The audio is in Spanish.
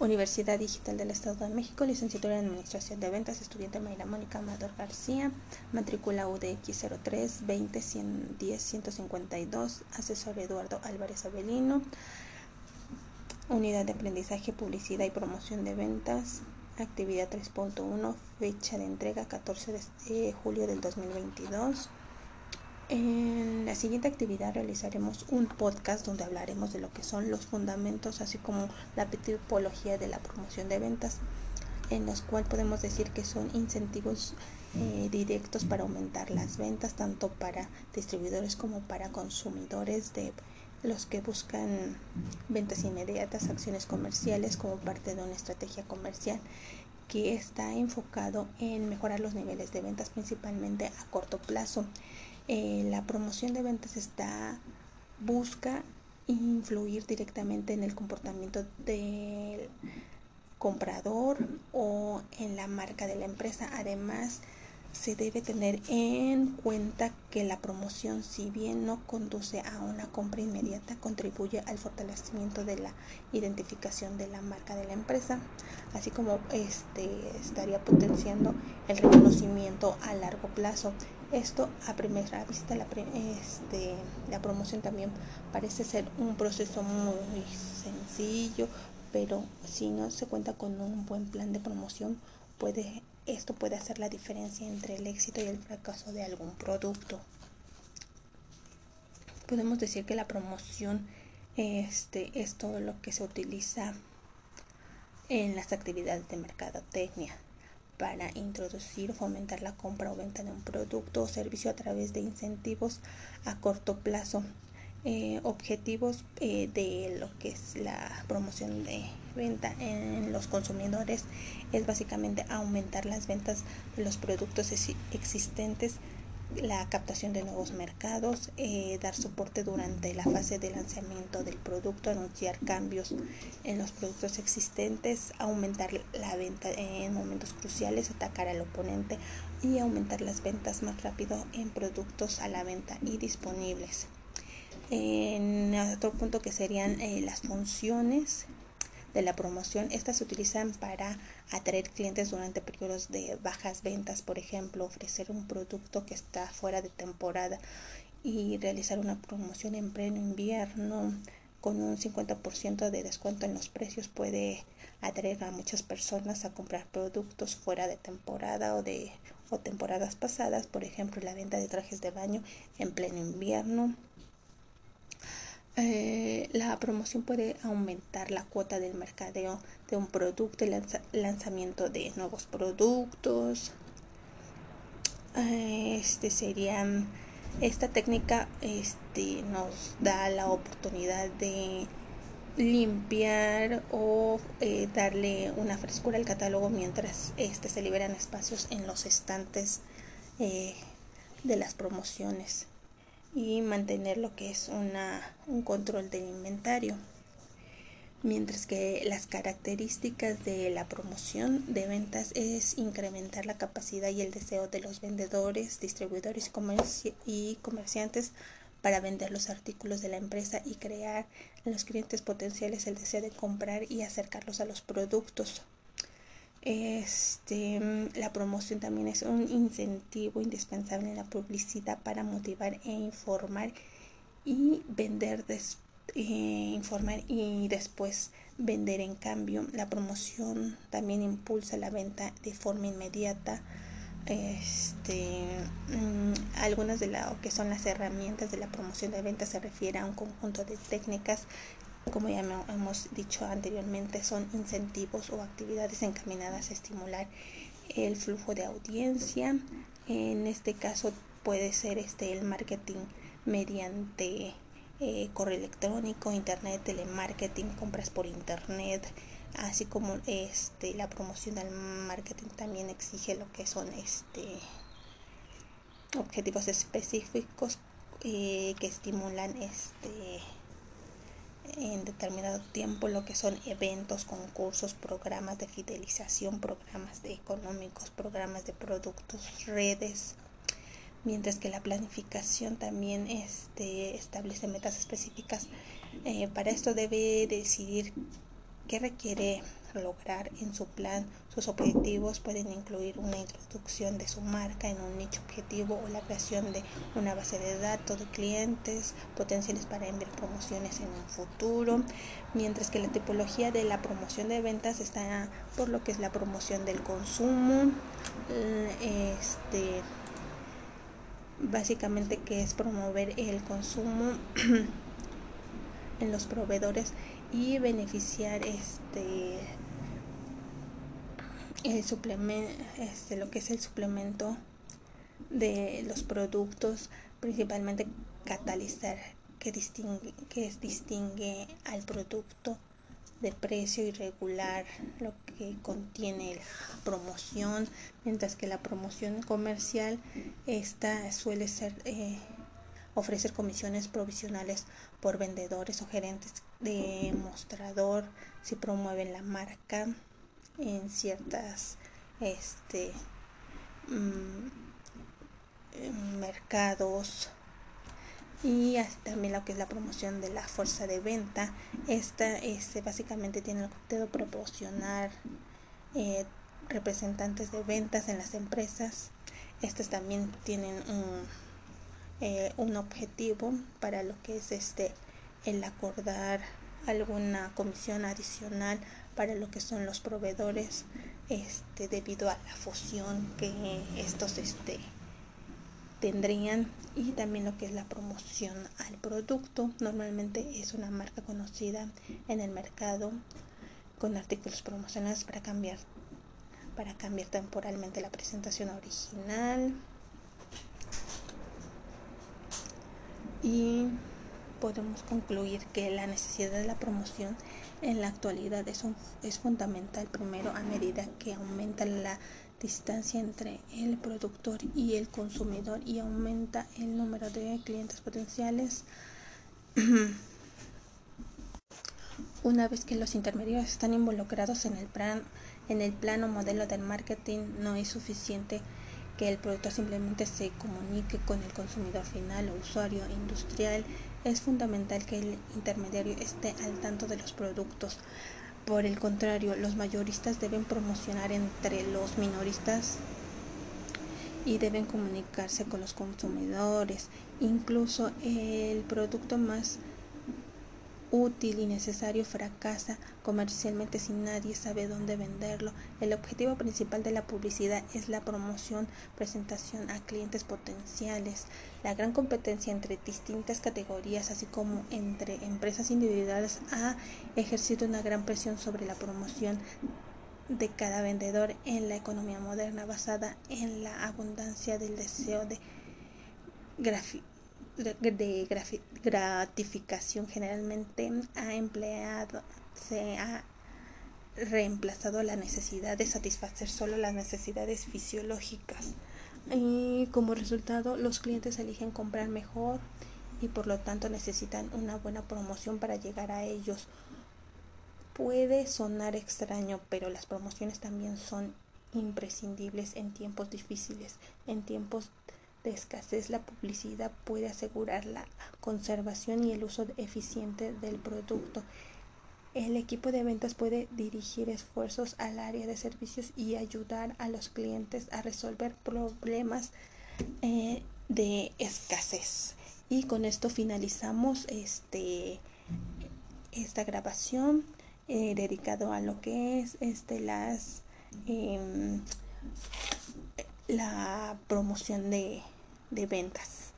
Universidad Digital del Estado de México, licenciatura en Administración de Ventas, estudiante Mayra Mónica Amador García, matrícula UDX 03 20 110 152, asesor Eduardo Álvarez Avelino, unidad de aprendizaje, publicidad y promoción de ventas, actividad 3.1, fecha de entrega 14 de eh, julio del 2022. En la siguiente actividad realizaremos un podcast donde hablaremos de lo que son los fundamentos, así como la tipología de la promoción de ventas, en los cuales podemos decir que son incentivos eh, directos para aumentar las ventas, tanto para distribuidores como para consumidores de los que buscan ventas inmediatas, acciones comerciales como parte de una estrategia comercial que está enfocado en mejorar los niveles de ventas principalmente a corto plazo. Eh, la promoción de ventas está busca influir directamente en el comportamiento del comprador o en la marca de la empresa. Además, se debe tener en cuenta que la promoción, si bien no conduce a una compra inmediata, contribuye al fortalecimiento de la identificación de la marca de la empresa, así como este estaría potenciando el reconocimiento a largo plazo. Esto a primera vista, la, este, la promoción también parece ser un proceso muy sencillo, pero si no se cuenta con un buen plan de promoción, puede esto puede hacer la diferencia entre el éxito y el fracaso de algún producto. Podemos decir que la promoción este, es todo lo que se utiliza en las actividades de mercadotecnia para introducir o fomentar la compra o venta de un producto o servicio a través de incentivos a corto plazo eh, objetivos eh, de lo que es la promoción de venta en los consumidores es básicamente aumentar las ventas de los productos existentes la captación de nuevos mercados, eh, dar soporte durante la fase de lanzamiento del producto, anunciar cambios en los productos existentes, aumentar la venta en momentos cruciales, atacar al oponente y aumentar las ventas más rápido en productos a la venta y disponibles. En otro punto que serían eh, las funciones de la promoción, estas se utilizan para atraer clientes durante periodos de bajas ventas, por ejemplo, ofrecer un producto que está fuera de temporada y realizar una promoción en pleno invierno. Con un 50% de descuento en los precios puede atraer a muchas personas a comprar productos fuera de temporada o de o temporadas pasadas, por ejemplo, la venta de trajes de baño en pleno invierno eh, la promoción puede aumentar la cuota del mercadeo de un producto, el lanzamiento de nuevos productos. Eh, este esta técnica este, nos da la oportunidad de limpiar o eh, darle una frescura al catálogo mientras este, se liberan espacios en los estantes de las promociones y mantener lo que es una, un control del inventario. Mientras que las características de la promoción de ventas es incrementar la capacidad y el deseo de los vendedores, distribuidores y comerciantes para vender los artículos de la empresa y crear en los clientes potenciales el deseo de comprar y acercarlos a los productos. Este, la promoción también es un incentivo indispensable en la publicidad para motivar e informar y vender eh, informar y después vender. En cambio la promoción también impulsa la venta de forma inmediata. Este mm, algunas de lo que son las herramientas de la promoción de ventas se refiere a un conjunto de técnicas como ya hemos dicho anteriormente, son incentivos o actividades encaminadas a estimular el flujo de audiencia. En este caso puede ser este el marketing mediante eh, correo electrónico, internet, telemarketing, compras por internet, así como este la promoción del marketing también exige lo que son este objetivos específicos eh, que estimulan este en determinado tiempo lo que son eventos, concursos, programas de fidelización, programas de económicos, programas de productos, redes, mientras que la planificación también este, establece metas específicas. Eh, para esto debe decidir qué requiere lograr en su plan. Sus objetivos pueden incluir una introducción de su marca en un nicho objetivo o la creación de una base de datos de clientes potenciales para enviar promociones en un futuro, mientras que la tipología de la promoción de ventas está por lo que es la promoción del consumo, este básicamente que es promover el consumo en los proveedores y beneficiar este el suplemento este lo que es el suplemento de los productos principalmente catalizar que distingue que distingue al producto de precio irregular lo que contiene la promoción mientras que la promoción comercial esta suele ser eh, ofrecer comisiones provisionales por vendedores o gerentes de mostrador si promueven la marca en ciertas este mm, mercados. Y también lo que es la promoción de la fuerza de venta. Esta este, básicamente tiene el objetivo de proporcionar eh, representantes de ventas en las empresas. Estas también tienen un eh, un objetivo para lo que es este el acordar alguna comisión adicional para lo que son los proveedores este debido a la fusión que estos este tendrían y también lo que es la promoción al producto. Normalmente es una marca conocida en el mercado con artículos promocionales para cambiar para cambiar temporalmente la presentación original y podemos concluir que la necesidad de la promoción en la actualidad es, es fundamental primero a medida que aumenta la distancia entre el productor y el consumidor y aumenta el número de clientes potenciales. Una vez que los intermediarios están involucrados en el plan, en el plano modelo del marketing, no es suficiente que el producto simplemente se comunique con el consumidor final o usuario industrial, es fundamental que el intermediario esté al tanto de los productos. Por el contrario, los mayoristas deben promocionar entre los minoristas y deben comunicarse con los consumidores. Incluso el producto más útil y necesario fracasa comercialmente si nadie sabe dónde venderlo. El objetivo principal de la publicidad es la promoción, presentación a clientes potenciales. La gran competencia entre distintas categorías, así como entre empresas individuales, ha ejercido una gran presión sobre la promoción de cada vendedor en la economía moderna basada en la abundancia del deseo de de gratificación generalmente ha empleado, se ha reemplazado la necesidad de satisfacer solo las necesidades fisiológicas y como resultado los clientes eligen comprar mejor y por lo tanto necesitan una buena promoción para llegar a ellos. Puede sonar extraño, pero las promociones también son imprescindibles en tiempos difíciles, en tiempos de escasez, la publicidad puede asegurar la conservación y el uso eficiente del producto. El equipo de ventas puede dirigir esfuerzos al área de servicios y ayudar a los clientes a resolver problemas eh, de escasez. Y con esto finalizamos este esta grabación eh, dedicado a lo que es este las em, la promoción de, de ventas.